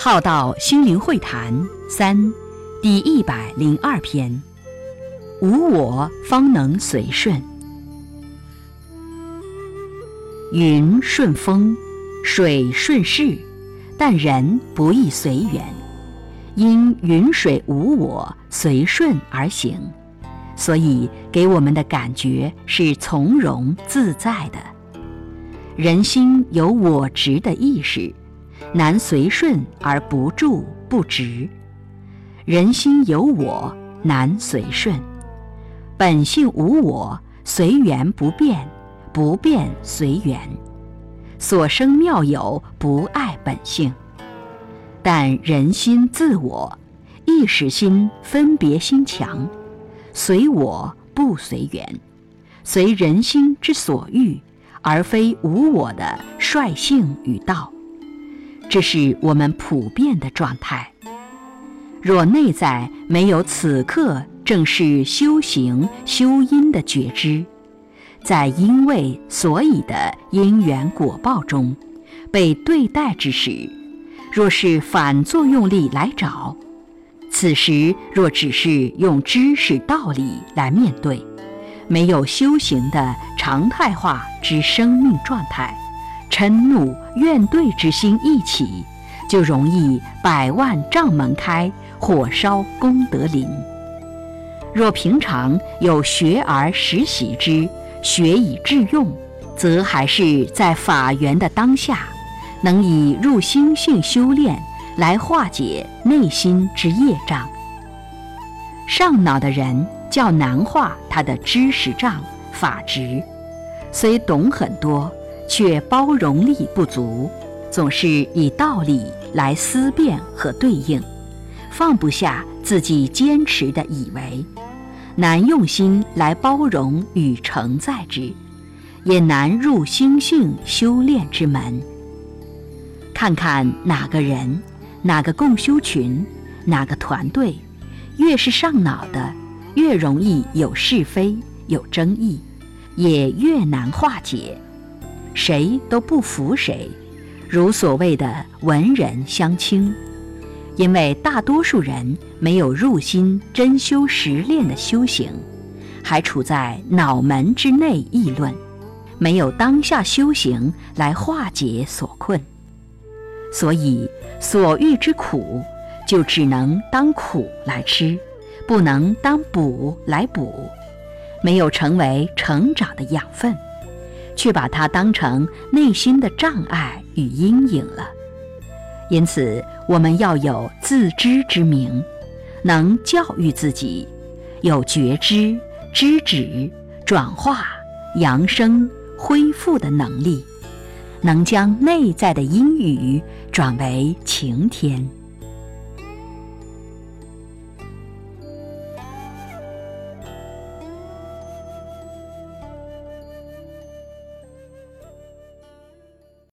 浩道心灵会谈三，第一百零二篇：无我方能随顺。云顺风，水顺势，但人不易随缘，因云水无我，随顺而行，所以给我们的感觉是从容自在的。人心有我执的意识。难随顺而不住不直，人心有我难随顺，本性无我随缘不变，不变随缘，所生妙有不爱本性。但人心自我，意识心分别心强，随我不随缘，随人心之所欲，而非无我的率性与道。这是我们普遍的状态。若内在没有此刻正是修行修因的觉知，在因为所以的因缘果报中被对待之时，若是反作用力来找，此时若只是用知识道理来面对，没有修行的常态化之生命状态。嗔怒怨怼之心一起，就容易百万丈门开，火烧功德林。若平常有学而时习之，学以致用，则还是在法缘的当下，能以入心性修炼来化解内心之业障。上脑的人较难化他的知识障法执，虽懂很多。却包容力不足，总是以道理来思辨和对应，放不下自己坚持的以为，难用心来包容与承载之，也难入心性修炼之门。看看哪个人、哪个共修群、哪个团队，越是上脑的，越容易有是非、有争议，也越难化解。谁都不服谁，如所谓的文人相轻，因为大多数人没有入心真修实练的修行，还处在脑门之内议论，没有当下修行来化解所困，所以所遇之苦就只能当苦来吃，不能当补来补，没有成为成长的养分。却把它当成内心的障碍与阴影了。因此，我们要有自知之明，能教育自己，有觉知、知止、转化、扬升、恢复的能力，能将内在的阴雨转为晴天。